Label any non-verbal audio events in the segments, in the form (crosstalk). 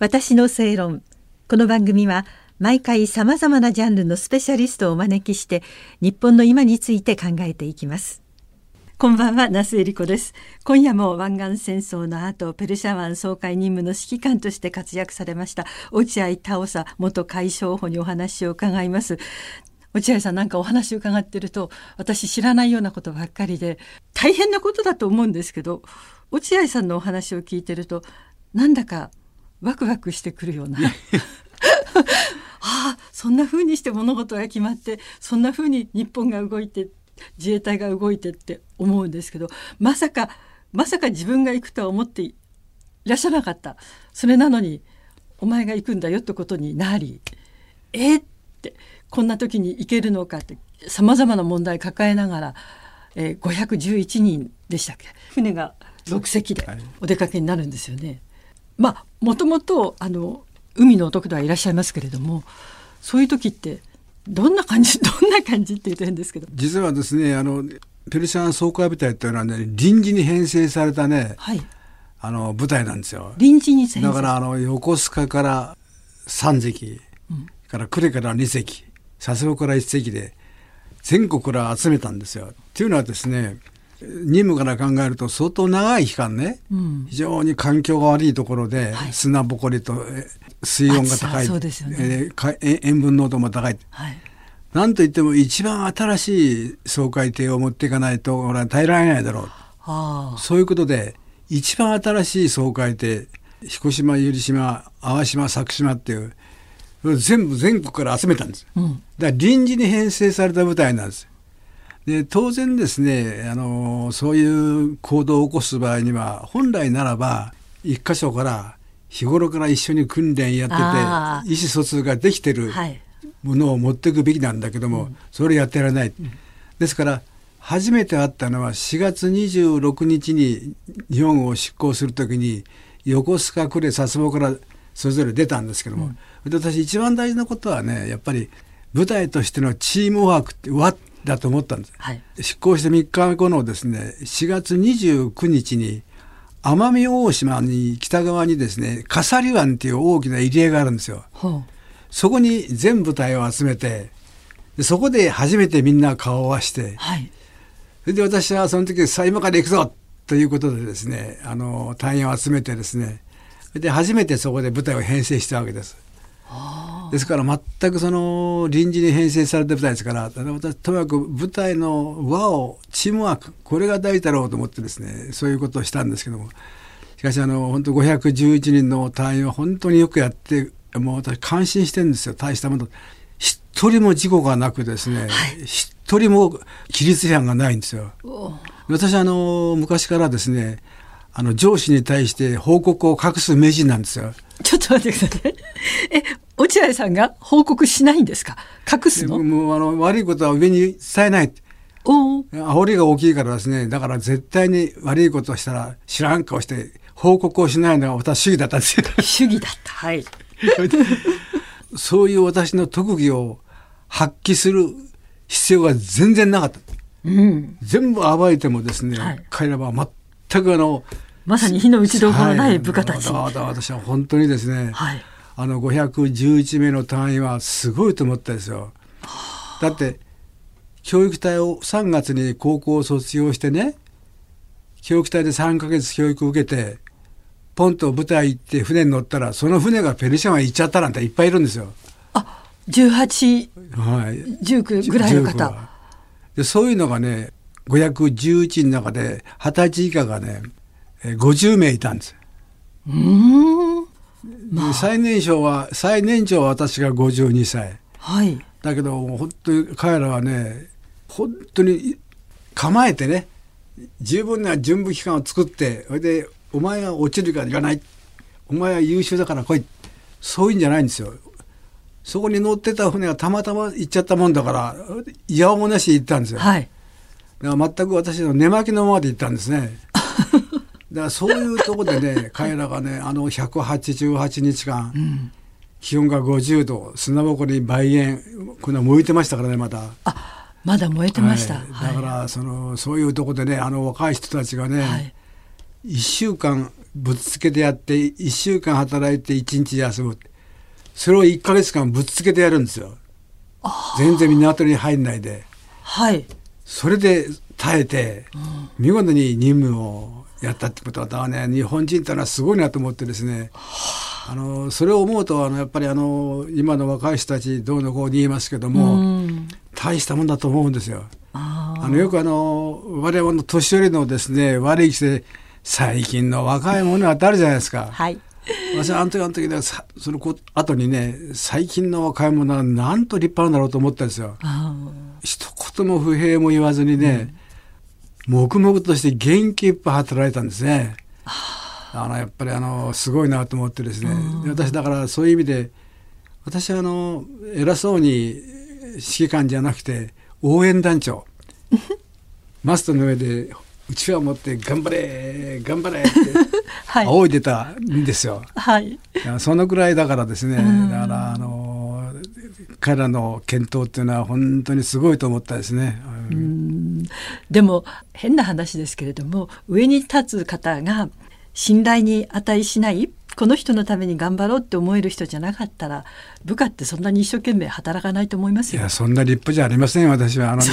私の正論。この番組は毎回さまざまなジャンルのスペシャリストをお招きして日本の今について考えていきます。こんばんは那須恵理子です。今夜も湾岸戦争の後ペルシャ湾総会任務の指揮官として活躍されました落合太夫元海将補にお話を伺います。落合さんなんかお話を伺ってると私知らないようなことばっかりで大変なことだと思うんですけど落合さんのお話を聞いてるとなんだかワクワクしてくるような。(laughs) ああそんな風にして物事が決まってそんな風に日本が動いて自衛隊が動いてって思うんですけどまさかまさか自分が行くとは思っていらっしゃらなかった。それなのにお前が行くんだよってことになりえー、ってこんな時に行けるのかってさまざまな問題抱えながら、えー、511人でしたっけ？船が6隻でお出かけになるんですよね。はいまあもともとあの海の男ではいらっしゃいますけれどもそういう時ってどんな感じ (laughs) どんな感じって言うと変ですけど実はですねあのペルシャン総会部隊っていうのはね臨時に編成されたね、はい、あの部隊なんですよ。臨時にだからあの横須賀から3隻、うん、から呉から2隻佐世保から1隻で全国から集めたんですよ。っていうのはですね任務から考えると相当長い期間ね、うん、非常に環境が悪いところで、はい、砂ぼこりと水温が高い、ね。えー、塩分濃度も高い、はい、なんといっても一番新しい掃海艇を持っていかないと俺は耐えられないだろう。そういうことで一番新しい掃海艇彦島百合島淡島佐久島っていう全部全国から集めたんです、うん、だから臨時に編成された部隊なんですで当然ですねあのそういう行動を起こす場合には本来ならば一箇所から日頃から一緒に訓練やってて意思疎通ができてるものを持っていくべきなんだけども、はい、それやってられない、うん、ですから初めて会ったのは4月26日に日本を出港する時に横須賀呉佐世保からそれぞれ出たんですけども、うん、私一番大事なことはねやっぱり部隊としてのチームワークってわっだと思ったんです、はい、執行して3日後のですね4月29日に奄美大島に北側にですね笠利湾っていう大きな入り江があるんですよ。そこに全部隊を集めてでそこで初めてみんな顔を合わして、はい、それで私はその時さあ今から行くぞということでですねあの隊員を集めてですねで初めてそこで部隊を編成したわけです。ですから全くその臨時に編成された舞台ですから私とにかく舞台の輪をチームワークこれが大事だろうと思ってですねそういうことをしたんですけどもしかしあの本当511人の隊員は本当によくやってもう私感心してるんですよ大したもの一人も事故がなくですね、はい、一人も規律違反がないんですよ。私あの昔からですねあの上司に対して報告を隠す名人なんですよ。ちょっと待ってください。え、落合さんが報告しないんですか？隠すの？もうあの悪いことは上に伝えない。お煽りが大きいからですね、だから絶対に悪いことをしたら知らん顔して報告をしないのが私主義だったんですよ。主義だった。(laughs) はい。そういう私の特技を発揮する必要が全然なかった。うん、全部暴いてもですね、はい、彼らは全くあのまさに火の打ちどころない部下たち。はい、私は本当にですね、はい、あの511名の隊員はすごいと思ったですよ。だって教育隊を3月に高校を卒業してね教育隊で3ヶ月教育を受けてポンと舞台行って船に乗ったらその船がペルシャ湾行っちゃったなんていっぱいいるんですよ。あ18、はい、19ぐらいの方。でそういうのがね511人の中で二十歳以下がね50名いたんです。うんまあ、最年少は最年長は私が52歳、はい、だけど本当に彼らはね本当に構えてね十分な準備期間を作ってそれでお前が落ちるからいらないお前は優秀だから来いそういうんじゃないんですよ。そこに乗ってた船がたまたま行っちゃったもんだからいやおもなし行ったんですよ。はい、だから全く私の寝巻きのままで行ったんですね。だからそういうとこでね (laughs) 彼らがねあの188日間、うん、気温が50度砂ぼこり梅園こんな燃えてましたからねまだ。あまだ燃えてました、はい、だからそのそういうとこでねあの若い人たちがね、はい、1週間ぶっつけてやって1週間働いて1日休む。それを1ヶ月間ぶっつけてやるんですよ。全然港に入んないで。はい。それで耐えて、見事に任務をやったってことはね日本人ってのはすごいなと思ってですねあのそれを思うとあのやっぱりあの今の若い人たちどうのこうに言いますけども、うん大したもんだと思うんですよ。ああのよくあの我々の年寄りのですね悪い癖で最近の若い者は誰じゃないですか。はい私はあの時あの時でさそのこ後にね最近の若い者はなんと立派なんだろうと思ったんですよ。あ一言も不平も言わずにね、黙々として元気いっぱい働いたんですね。あのやっぱりあのすごいなと思ってですね、で私だからそういう意味で私はあの偉そうに指揮官じゃなくて応援団長。(laughs) マストの上でうちわを持って頑張れ頑張れって (laughs) はい。仰いでたんですよ。はい。そのくらいだからですね、うん。だからあの彼らの検討っていうのは本当にすごいと思ったですね。うんでも変な話ですけれども上に立つ方が信頼に値しないこの人のために頑張ろうって思える人じゃなかったら部下ってそんなに一生懸命働かないと思いますよいや。そんな立派じゃありません私はあのね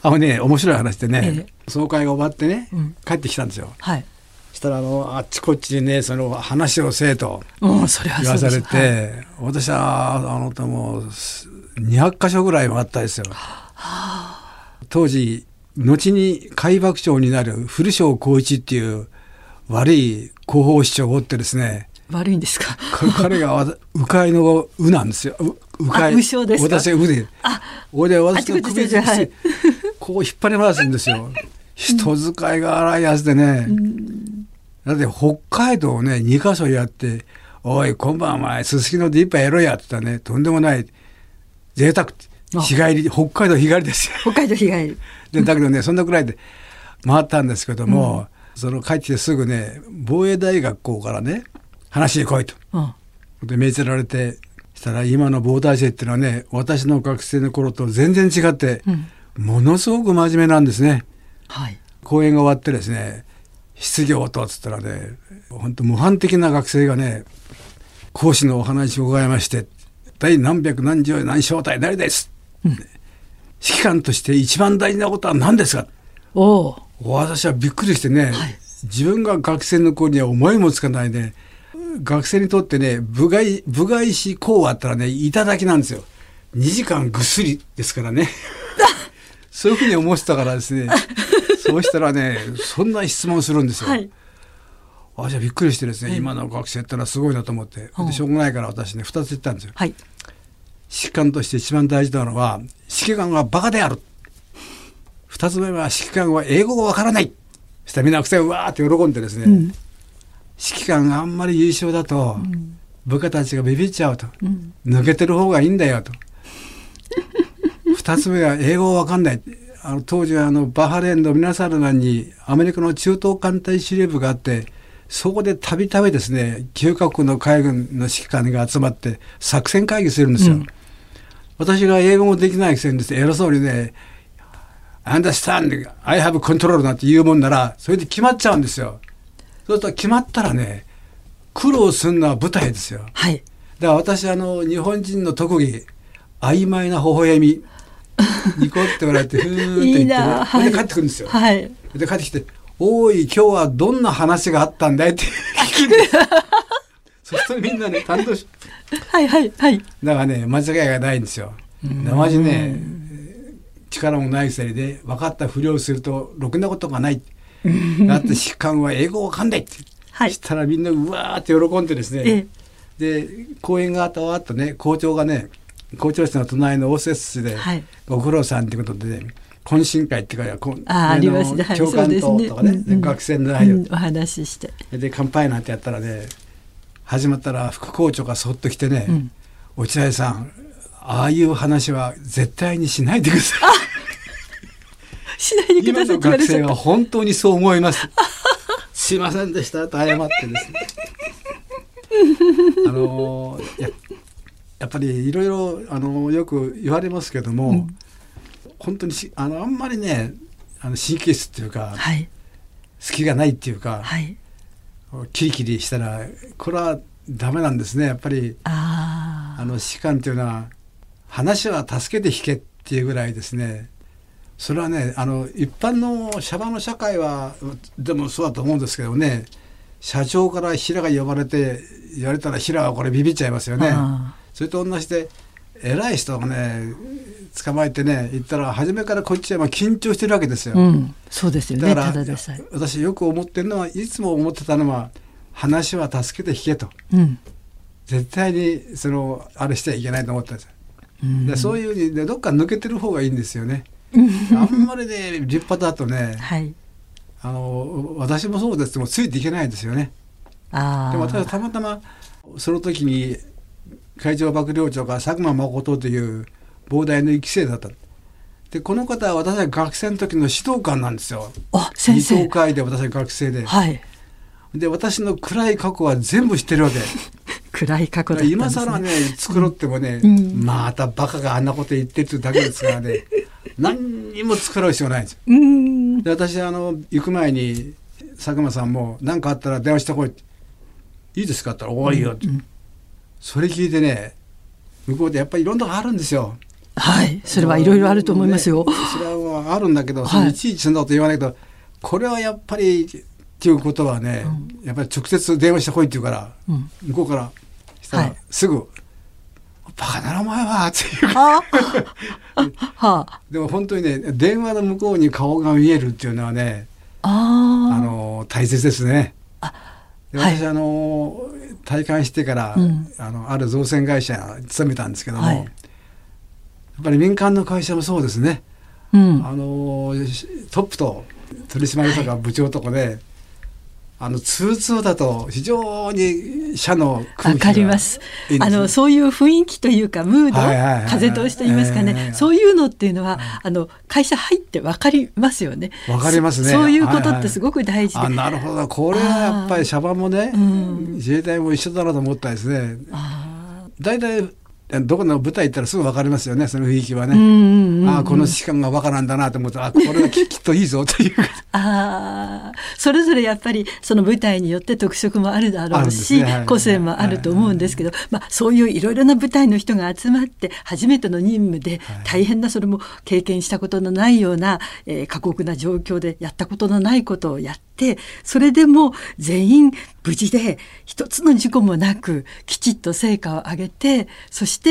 あのね面白い話でね、え総会が終わってね、うん帰ってきたんですよ。はい。そしたらあのあっちこっちにねその話をせえとうん、それは言わされそうです。は私はあのともう200箇所ぐらい回ったですよ。当時後に海幕長になる古庄光一っていう悪い広報市長がおってですね悪いんですか？か彼が鵜飼いの鵜なんですよ。う鵜飼い。私は鵜で。あ、俺で私の首先生はいこう引っ張り回すんですよ。人使いが荒いやつでね。だって北海道をね、2カ所やって、おい、今晩お前、すすきので一杯やろうやって言ったらね、とんでもない、贅沢日帰り、北海道日帰りですよ。北海道被害。でだけどねそんなくらいで回ったんですけども、その帰ってきてすぐね防衛大学校からね話に来いと。うん。で命じられてしたら今の防大生っていうのはね私の学生の頃と全然違って、うんものすごく真面目なんですね。はい。講演が終わってですね失業とっつったらね本当模範的な学生がね講師のお話を伺いまして第何百何十何小隊誰です、指揮官として一番大事なことは何ですか？おお。私はびっくりしてね、はい。自分が学生の頃には思いもつかないね学生にとってね部外部外しこうあったらねいただきなんですよ。2時間ぐっすりですからね。(laughs) そういうふうに思ってたからですねそうしたらねそんな質問するんですよ、はい。あじゃあびっくりしてですね、はい今の学生ってのはすごいなと思って、うん。でしょうがないから私ね2つ言ったんですよ。はい。指揮官として一番大事なのは指揮官はバカである。二つ目は指揮官は英語がわからない。そしたらみんな学生わーって喜んでですね、うん。指揮官があんまり優秀だと、ん。部下たちがビビっちゃうと、うん。抜けてる方がいいんだよと。二つ目は英語わかんないあの当時はあのバハレーンのミナサルナンにアメリカの中東艦隊司令部があってそこでたびたびですね9カ国の海軍の指揮官が集まって作戦会議するんですよ。うん私が英語もできないくせにですね偉そうにね「understand I have control」なんて言うもんならそれで決まっちゃうんですよ。そうすると決まったらね苦労するのは舞台ですよ。はい。だから私あの日本人の特技曖昧な微笑みニコって笑ってふーって言って (laughs) いいねなそれで帰ってくるんですよ。はい。で帰ってきて「おい今日はどんな話があったんだい?」って聞くんですそしてみんなね担当しはい。はい。はい。だからね間違いがないんですよ。生地ね力もないくせにで分かったふりをするとろくなことがない。だって疾患は英語わかんないって。はいしたらみんなうわーって喜んでですね。ええ。で講演が終わったね校長がね校長室の隣の応接室で、はいご苦労さんっていうことで、ね、懇親会っていうかこあーありますね。はい。教官そうですととかねうんうん学生の内容、うんお話しして。で乾杯なんてやったらね始まったら副校長がそっと来てねうん「落合さんああいう話は絶対にしないでください」しないでください今の学生は。本当にそう思います。すいませんでしたと謝ってですね。あのややっぱりいろいろあのよく言われますけども、うん本当にしあのあんまりねあの神経質っていうかはい。隙がないっていうか、はい。キリキリしたらこれはダメなんですねやっぱりああの士官っていうのは話は助けて引けっていうぐらいですねそれはねあの一般のシャバの社会はでもそうだと思うんですけどね社長から平が呼ばれて言われたら平はこれビビっちゃいますよね。あそれと同じで偉い人がね捕まえてね言ったら初めからこっちはまあ緊張してるわけですよ。あ。うん。そうですよね。だからただでさえ。私よく思ってるのはいつも思ってたのは話は助けて引けとうん。絶対にそのあれしちゃいけないと思ったんですよ。うんでそういうふうにでどっか抜けてる方がいいんですよね。あんまりね立派だとねはい。あの私もそうですけどもついていけないですよね。ああ。でも私はたまたまその時に会長幕僚長が佐久間誠という膨大の一期生だった。でこの方は私は学生の時の指導官なんですよ。あ、先生。会で私は学生で。はい。で私の暗い過去は全部知ってるわけ。(laughs) 暗い過去だったんです、ね。今更ね繕ってもね、うんまたバカがあんなこと言ってるだけですからね (laughs) 何にも作る必要ないんですよ。うん。で私あの行く前に佐久間さんも何かあったら電話してこいって「いいですか?」って言ったら「おいよ」って、うんそれ聞いてね向こうでやっぱりいろんなのがあるんですよ。はい。それはいろいろあると思いますよ。ねそれはあるんだけど、はいそのいちいちそんなこと言わないけどこれはやっぱりっていうことはね、やっぱり直接電話してこいって言うから、うん。向こうからしたらはいすぐ「バカなお前は」っていうああ。(laughs) はあ。でも本当にね電話の向こうに顔が見えるっていうのはねああ。あの大切ですね。ではい私、あの退官してから、うん。あのある造船会社に勤めたんですけども、はい。やっぱり民間の会社もそうですね、うん。あのトップと取締役とか部長とかで、あの通通だと非常に社の空わかります。あのそういう雰囲気というかムード、はいはいはいはい。風通しと言いますかね、ええそういうのっていうのは、あの会社入ってわかりますよね。わかりますね。そそういうことはいはい。ってすごく大事で。あなるほど。これはやっぱりシャバもね、うん。自衛隊も一緒だなと思ったですね。あ大体どこの舞台行ったらすぐ分かりますよねその雰囲気はね、ーうんうんうん。ああこの士官がバカなんだなと思ったらあ (laughs) これはききっといいぞというあー。それぞれやっぱりその舞台によって特色もあるだろうんし、ね。はい。個性もあると思うんですけど、まあ、そういういろいろな舞台の人が集まって初めての任務で大変なそれも経験したことのないような、えー過酷な状況でやったことのないことをやってそれでも全員無事で一つの事故もなくきちっと成果を上げてそして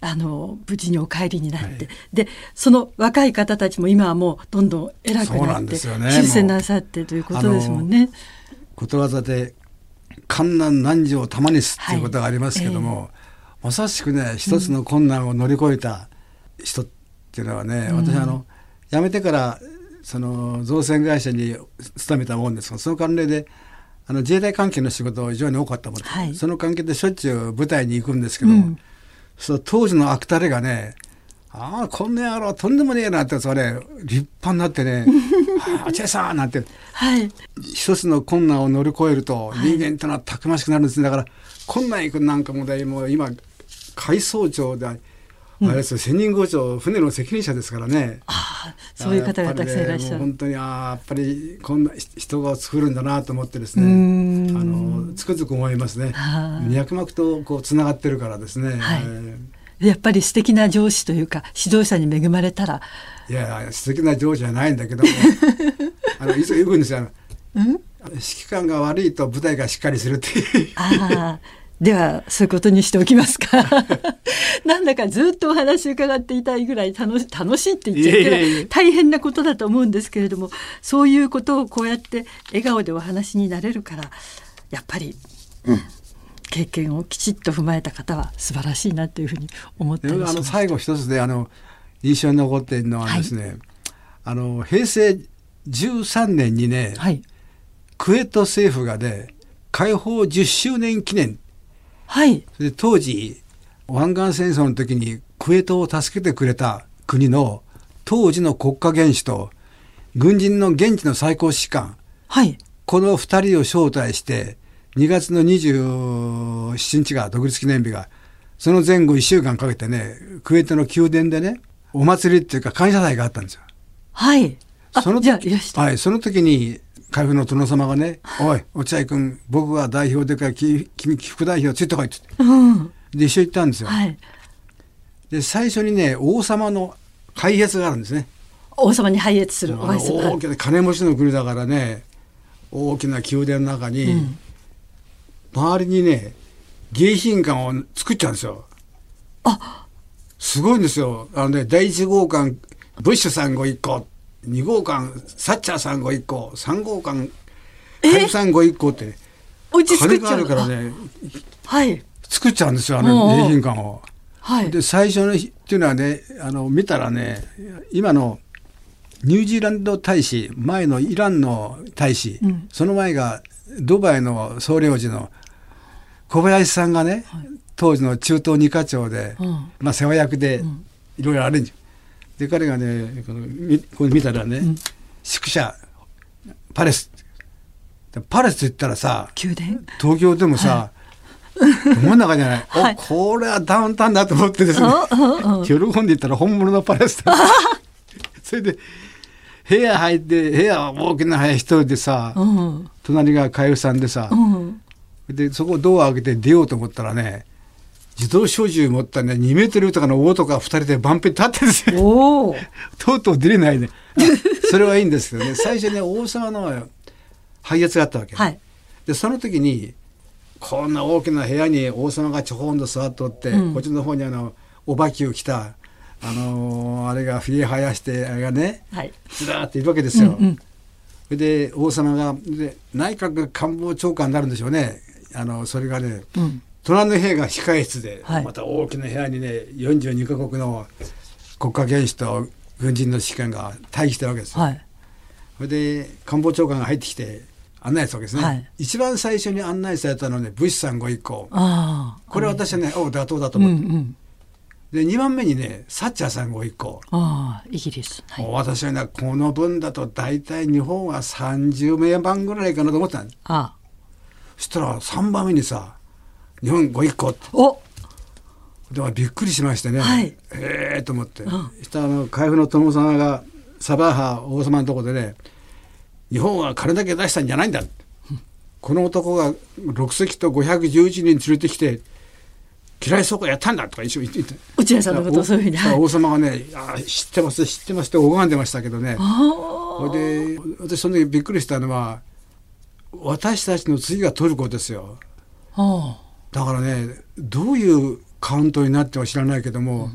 あの無事にお帰りになって、はい。でその若い方たちも今はもうどんどん偉くななってんですよね。なさってということですもんね。ことわざで「観難難事を玉にす」っていうことがありますけども、まさしくね一つの困難を乗り越えた人っていうのはね、うん。私あの辞めてからその造船会社に勤めたもんですがその関連であの自衛隊関係の仕事が非常に多かったもんで、はい。その関係でしょっちゅう部隊に行くんですけど、うんそう当時の悪たれがねああこんな野郎とんでもねえなってそれ立派になってね「(laughs) ああチェさん」なんて。はい、一つの困難を乗り越えると人間ってのはたくましくなるんですね。だから困難行くなんかもねもう今海曹長であれですよ千人号長船の責任者ですからね。ああそういう方がたくさんいらっしゃる。ね本当にああやっぱりこんな人が作るんだなと思ってですねのつくづく思いますね。はい脈々とこうつながってるからですね、はい。えやっぱり素敵な上司というか指導者に恵まれたら、ーいや素敵な上司じゃないんだけども。(laughs) あのいつも言うんですよ。うん、指揮官が悪いと部隊がしっかりするっていう。ああではそういうことにしておきますか。(laughs) なんだかずっとお話伺っていたいぐらい楽し楽しいって言っちゃいけ大変なことだと思うんですけれどもそういうことをこうやって笑顔でお話になれるからやっぱり、経験をきちっと踏まえた方は素晴らしいなというふうに思ったりしであの。最後一つであの印象に残っているのはですね、あの平成13年にね、はい、クウェート政府がね解放10周年記念。はい、で当時湾岸戦争の時にクウェートを助けてくれた国の当時の国家元首と軍人の現地の最高指揮官。はい、この2人を招待して2月の27日が独立記念日がその前後1週間かけてねクウェートの宮殿でねお祭りっていうか感謝祭があったんですよ。はい。あそのじゃあいらした。はい、その時に海部の殿様がね「おい落合君僕は代表でから君君副代表ついてこい」ってうんで一緒に行ったんですよ。はいで最初にね王様の開列があるんですね。王様に拝謁するお大きな金持ちの国だからね大きな宮殿の中に、うん周りにね迎賓館を作っちゃうんですよ。あ。すごいんですよ。あのね第一号館ブッシュさんご一行2号館サッチャーさんご一行3号館ハイブさんご一行ってお家作っちゃう金があるからねはい。作っちゃうんですよあの迎賓館を。はい。で最初の日っていうのはねあの見たらね今のニュージーランド大使前のイランの大使、うん。その前がドバイの総領事の小林さんがね、当時の中東二課長で、うん。まあ、世話役でん。いろいろあるんじゃで彼がねこのみこれ見たらね、ん。宿舎パレス。でパレスって言ったらさ宮殿？東京でもさ、ど真ん中じゃない、はい。おこれはダウンタウンだと思ってですね、喜んでいったら本物のパレスだ。(laughs) それで部屋入って部屋は大きな部屋一人でさ、うん。隣が海部さんでさう、んでそこドア開けて出ようと思ったらね自動小銃持ったね2メートルとかの大とか2人でバンペ立ってるんですよ。おお。(laughs) とうとう出れないね。あそれはいいんですけどね。最初ね王様の拝謁があったわけ、はい。でその時にこんな大きな部屋に王様がちょこんと座っとって、うん。こっちの方にあのおばきを着たあのーあれがひげ生やしてあれがねはい。ずらーっているわけですよ。うんうん。それで王様がで内閣官房長官になるんでしょうねあのそれがねうん。隣の部屋が控え室で、はい。また大きな部屋にね42カ国の国家元首と軍人の指揮官が待機してるわけですよ。はい。それで官房長官が入ってきて案内したわけですね、はい。一番最初に案内されたのはね武士さんご一行。ああ。これ私はねお妥当だとうんう思って、んで2番目にねサッチャーさんご一行、ああイギリス。はい。私はねこの分だと大体日本は30名番ぐらいかなと思ってたのあそしたら3番目にさ日本ご一行って。お。でびっくりしましてね、はい。ええと思って、ん。そしたの海部の殿様がサバーハ王様のところでね日本は金だけ出したんじゃないんだ、この男が6隻と511人連れてきて嫌いそうかやったんだとか一緒に言って。落合さんのことをそういうふうに。王様がね「あ知ってます知ってます」って拝んでましたけどね。あそれで私その時びっくりしたのは私たちの次がトルコですよ。ああ。だからねどういうカウントになっては知らないけども、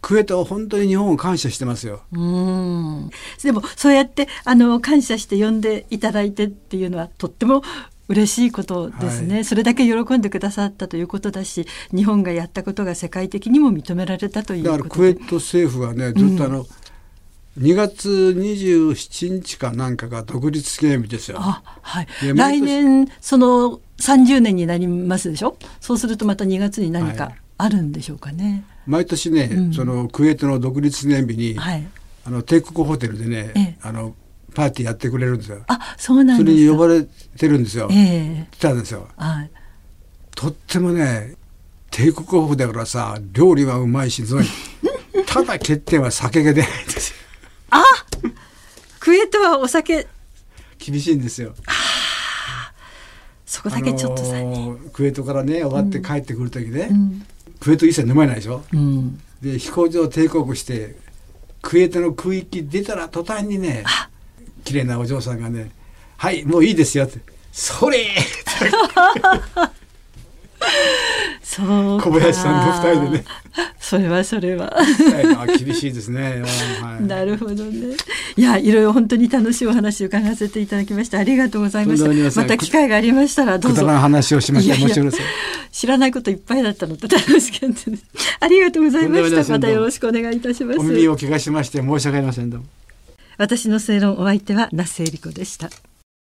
クウェートは本当に日本を感謝してますよ。あうん。でもそうやってあの感謝して呼んでいただいてっていうのはとっても嬉しいことですね、はい。それだけ喜んでくださったということだし日本がやったことが世界的にも認められたというだことで。からクウェート政府はねずっとあの、2月27日かなんかが独立記念日ですよ。あはい。来年その30年になりますでしょ？そうするとまた2月に何かはい。あるんでしょうかね。毎年ね、うん。そのクウェートの独立記念日に、はい、あの帝国ホテルでね、ええ。あのパーティーやってくれるんですよ。あそうなんそですか。れに呼ばれてるんですよ。ええ。来たんですよ。はい、とってもね帝国ホテルだからさ料理はうまいしすごい。ただ欠点は酒が出ないんですよクウェートはお酒。厳しいんですよ。そこだけちょっとさ、あのークウェートからね終わって帰ってくる時ね、うん。クウェート一切飲まないでしょ。うん、で飛行場テイクオフしてクウェートの空域出たら途端にね綺麗なお嬢さんがね「はいもういいですよ」って「それ!」(laughs) 小林さんと二人でね。それはそれは。あ厳しいですね、(laughs) はい、なるほどね。いやいろいろ本当に楽しいお話を伺わせていただきましてありがとうございました。また機会がありましたらどうぞ。話をしました面白いですよ知らないこといっぱいだったのと楽しかったです。ありがとうございました。またよろしくお願いいたします。お耳を怪我しまして申し訳ありません。私の正論お相手は那須恵理子でした